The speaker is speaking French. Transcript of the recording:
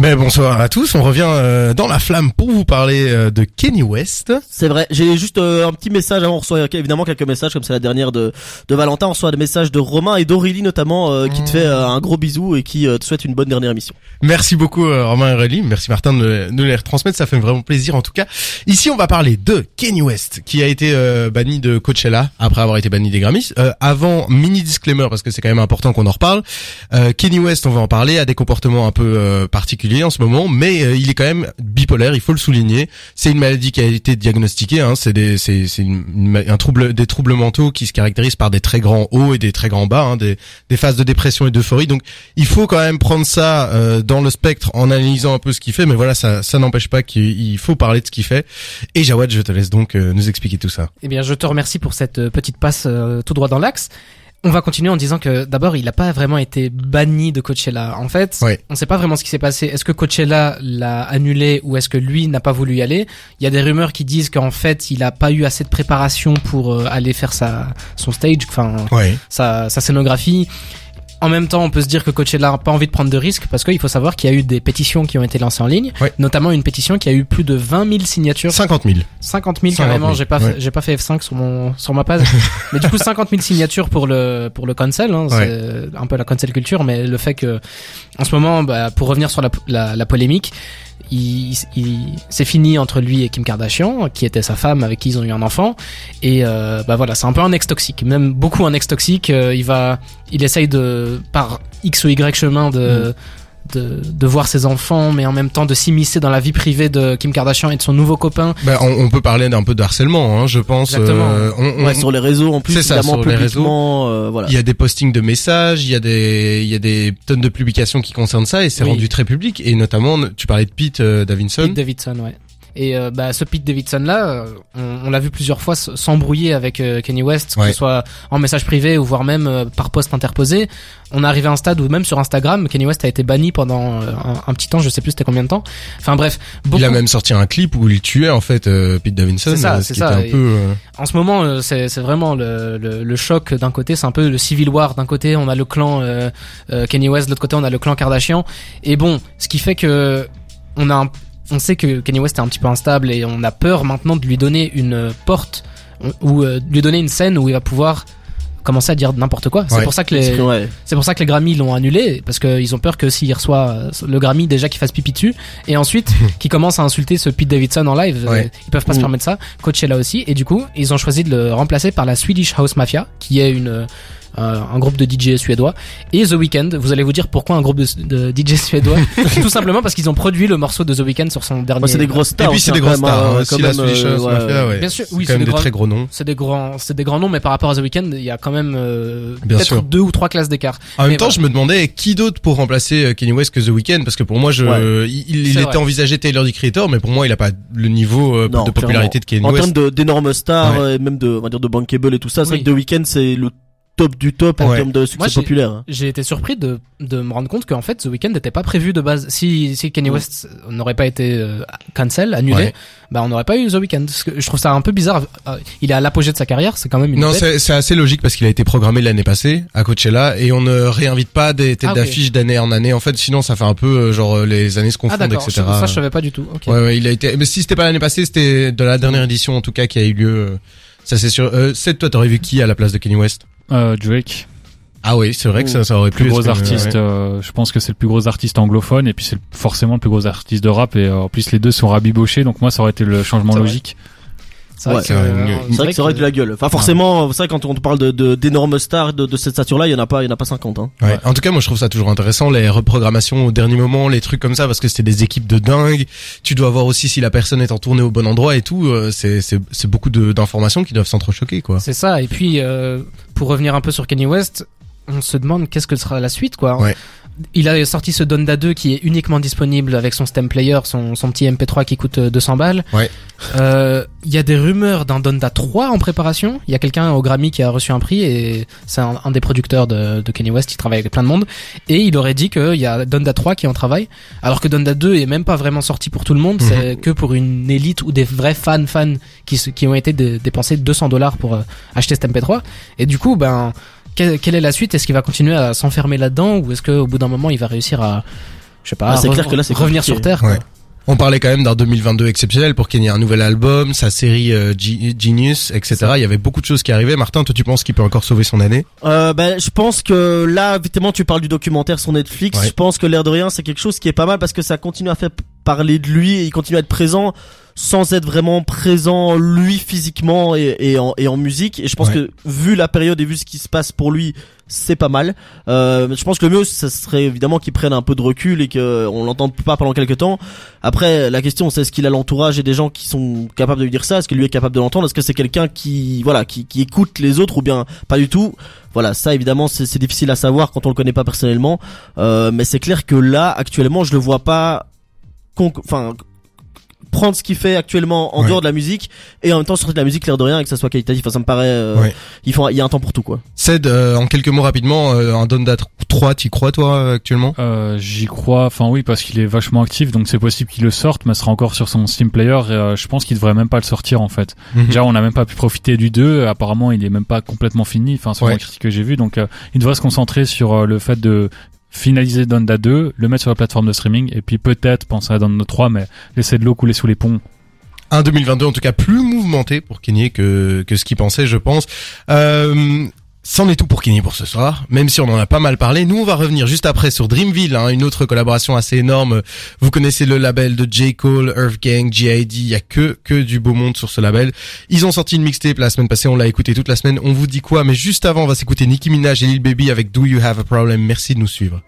Mais bonsoir à tous, on revient euh, dans la flamme pour vous parler euh, de Kenny West. C'est vrai, j'ai juste euh, un petit message avant, on reçoit évidemment quelques messages comme c'est la dernière de, de Valentin, on reçoit des messages de Romain et d'Aurélie notamment qui te fait un gros bisou et qui te souhaite une bonne dernière émission. Merci beaucoup Romain et Aurélie, merci Martin de, de, les retransmettre, ça fait vraiment plaisir en tout cas. Ici on va parler de Kenny West qui a été banni de Coachella après avoir été banni des Grammys. avant, mini disclaimer parce que c'est quand même important qu'on en reparle, Kenny West on va en parler, a des comportements un peu particuliers en ce moment, mais euh, il est quand même bipolaire. Il faut le souligner. C'est une maladie qui a été diagnostiquée. Hein, c'est des, un trouble, des troubles mentaux qui se caractérisent par des très grands hauts et des très grands bas, hein, des, des phases de dépression et d'euphorie. Donc, il faut quand même prendre ça euh, dans le spectre en analysant un peu ce qu'il fait. Mais voilà, ça, ça n'empêche pas qu'il faut parler de ce qu'il fait. Et Jawad, je te laisse donc euh, nous expliquer tout ça. Eh bien, je te remercie pour cette petite passe tout droit dans l'axe. On va continuer en disant que d'abord il n'a pas vraiment été banni de Coachella. En fait, on on sait pas vraiment ce qui s'est passé. Est-ce que Coachella l'a annulé ou est-ce que lui n'a pas voulu y aller? Il y a des rumeurs qui disent qu'en fait il a pas eu assez de préparation pour euh, aller faire sa son stage, enfin sa, sa scénographie. En même temps, on peut se dire que Coachella n'a pas envie de prendre de risques parce qu'il faut savoir qu'il y a eu des pétitions qui ont été lancées en ligne, notamment une pétition qui a eu plus de 20 000 signatures. 50 000. 50 000 carrément. J'ai pas j'ai pas fait F5 sur mon sur ma page, mais du coup 50 000 signatures pour le pour le cancel. Hein, C'est un peu la cancel culture, mais le fait que en ce moment, bah, pour revenir sur la, la, la polémique, c'est fini entre lui et Kim Kardashian, qui était sa femme avec qui ils ont eu un enfant. Et euh, bah voilà, c'est un peu un ex toxique, même beaucoup un ex toxique. Euh, il va, il essaye de par x ou y chemin de mm de, de voir ses enfants, mais en même temps de s'immiscer dans la vie privée de Kim Kardashian et de son nouveau copain. Ben, on, on peut parler d'un peu de harcèlement, hein, je pense. Exactement. Euh, on, ouais, sur les réseaux en plus, ça, sur les réseaux. Euh, voilà. Il y a des postings de messages, il y a des, il y a des tonnes de publications qui concernent ça et c'est rendu très public. Et notamment, tu parlais de Pete euh, Davidson. Pete Davidson, ouais. Et euh, bah, ce Pete Davidson là, euh, on, on l'a vu plusieurs fois s'embrouiller avec euh, Kanye West, que ce soit en message privé ou voire même par poste interposé. On est arrivé à un stade où même sur Instagram, Kanye West a été banni pendant un, petit temps, je sais plus c'était combien de temps. Enfin bref, il a même sorti un clip où il tuait en fait Pete Davidson. C'est ça, c'est ça. Un peu, en ce moment, c'est vraiment le, le, le choc d'un côté, c'est un peu le civil war. D'un côté, on a le clan Kanye West, de l'autre côté, on a le clan Kardashian. Et bon, ce qui fait que on a un, on sait que Kanye West est un petit peu instable et on a peur maintenant de lui donner une porte ou euh, de lui donner une scène où il va pouvoir commencer à dire n'importe quoi. C'est pour ça que les c'est pour ça que les Grammy l'ont annulé parce qu'ils ont peur que s'il reçoit euh, le Grammy déjà qu'il fasse pipi dessus et ensuite qu'il commence à insulter ce Pete Davidson en live, euh, ils peuvent pas se mm. permettre ça. Coachella aussi et du coup ils ont choisi de le remplacer par la Swedish House Mafia qui est une euh, un groupe de DJ suédois et The Weeknd. Vous allez vous dire pourquoi un groupe de, DJ suédois Tout simplement parce qu'ils ont produit le morceau de The Weeknd sur son dernier. c'est des grosses stars. Et puis c'est des grosses stars. Hein, la euh, Bien sûr, oui, c'est des, très gros noms. C'est des grands, c'est des grands noms, mais par rapport à The Weeknd, il y a quand même euh, peut-être deux ou trois classes d'écart. En même temps, je me demandais qui d'autre pour remplacer euh, Kanye West que The Weeknd, parce que pour moi, je, il, était envisagé Taylor the Creator, mais pour moi, il a pas le niveau de popularité de Kanye West. En termes d'énormes stars et même de, on va dire de bankable et tout ça, c'est vrai que The Weeknd c'est le top du top en termes de succès populaire. Hein. J'ai été surpris de, de me rendre compte qu'en fait The Weeknd n'était pas prévu de base. Si, si Kanye West n'aurait pas été euh, cancel, annulé, bah on n'aurait pas eu The Weeknd. Je trouve ça un peu bizarre. Euh, il est à l'apogée de sa carrière, c'est quand même une. Non, c'est assez logique parce qu'il a été programmé l'année passée à Coachella et on ne réinvite pas des têtes ah, d'affiche d'année en année. En fait, sinon ça fait un peu euh, genre les années se confondent, ah, etc. Ça je savais pas du tout. Okay. Ouais, ouais, il a été. Mais si c'était pas l'année passée, c'était de la dernière édition en tout cas qui a eu lieu. Ça c'est sûr. Euh, c'est toi, t'aurais vu qui à la place de Kanye West? Euh, Drake. Ah oui, c'est vrai que ça, ça aurait plus gros artiste. Euh, je pense que c'est le plus gros artiste anglophone et puis c'est forcément le plus gros artiste de rap et euh, en plus les deux sont rabibochés donc moi ça aurait été le changement logique. C'est vrai, que, vrai que ça aurait de la gueule. Enfin forcément, c'est vrai quand on parle de d'énormes stars de, de cette stature-là, il y en a pas, il y en a pas 50. Hein. Ouais. En tout cas, moi je trouve ça toujours intéressant les reprogrammations au dernier moment, les trucs comme ça, parce que c'était des équipes de dingue. Tu dois voir aussi si la personne est en tournée au bon endroit et tout. Euh, c'est c'est c'est beaucoup d'informations qui doivent s'entrechoquer quoi. C'est ça. Et puis euh, pour revenir un peu sur Kanye West, on se demande qu'est-ce que sera la suite, quoi. Ouais. Il a sorti ce Donda 2 qui est uniquement disponible avec son stem player, son, son petit MP3 qui coûte 200 euh, balles. Ouais. Euh, il y a des rumeurs d'un Donda 3 en préparation. Il y a quelqu'un au Grammy qui a reçu un prix et c'est un, des producteurs de, de Kanye West. Il travaille avec plein de monde et il aurait dit qu'il y a Donda 3 qui est en travail, alors que Donda 2 est même pas vraiment sorti pour tout le monde. C'est mhm. que pour une élite ou des vrais fans fans qui qui ont été dépensés 200 dollars pour euh, acheter cet MP3. Et du coup, ben quelle, quelle est la suite? Est-ce qu'il va continuer à s'enfermer là-dedans? Ou est-ce qu'au bout d'un moment il va réussir à, je sais pas, Ah, c'est re- clair que là, c'est revenir compliqué. sur terre quoi? Ouais. On parlait quand même d'un 2022 exceptionnel pour Kenny, un nouvel album, sa série euh, Ge- Genius, etc. Il y avait beaucoup de choses qui arrivaient. Martin, toi, tu penses qu'il peut encore sauver son année? Euh, ben, je pense que là, évidemment, tu parles du documentaire sur Netflix. Ouais. Je pense que l'air de rien, c'est quelque chose qui est pas mal parce que ça continue à faire parler de lui et il continue à être présent sans être vraiment présent lui physiquement et, et, en, et en musique. Et je pense Ouais. que vu la période et vu ce qui se passe pour lui, c'est pas mal. Euh, je pense que le mieux, ça serait évidemment qu'il prenne un peu de recul et que on l'entende pas pendant quelques temps. Après, la question, c'est est-ce qu'il a l'entourage et des gens qui sont capables de lui dire ça? Est-ce que lui est capable de l'entendre? Est-ce que c'est quelqu'un qui, voilà, qui, qui écoute les autres ou bien pas du tout? Voilà, ça évidemment, c'est difficile à savoir quand on le connaît pas personnellement. Euh, mais c'est clair que là, actuellement, je le vois pas, enfin prendre ce qu'il fait actuellement en Ouais. dehors de la musique et en même temps sortir de la musique l'air de rien et que ça soit qualitatif enfin, ça me paraît euh, Ouais. il faut il y a un temps pour tout quoi Ced, euh, en quelques mots rapidement, euh, un Donda 3, t'y crois toi actuellement? Euh, J'y crois, enfin oui, parce qu'il est vachement actif, donc c'est possible qu'il le sorte, mais ce sera encore sur son Steam Player. Et, euh, je pense qu'il devrait même pas le sortir en fait. Mhm. Déjà, on n'a même pas pu profiter du 2. Apparemment, il est même pas complètement fini. Enfin, sur Ouais. les critiques que j'ai vues, donc euh, il devrait se concentrer sur euh, le fait de finaliser Donda 2, le mettre sur la plateforme de streaming, et puis peut-être penser à Donda 3, mais laisser de l'eau couler sous les ponts. un 2022 en tout cas plus mouvementé pour Kenny que que ce qu'il pensait, je pense. Euh, C'en est tout pour Kenny pour ce soir, même si on en a pas mal parlé. Nous, on va revenir juste après sur Dreamville, hein, une autre collaboration assez énorme. Vous connaissez le label de J. Cole, Earth Gang, G.I.D. Il y a que que du beau monde sur ce label. Ils ont sorti une mixtape la semaine passée, on l'a écouté toute la semaine. On vous dit quoi Mais juste avant, on va s'écouter Nicki Minaj et Lil Baby avec Do You Have a Problem? Merci de nous suivre.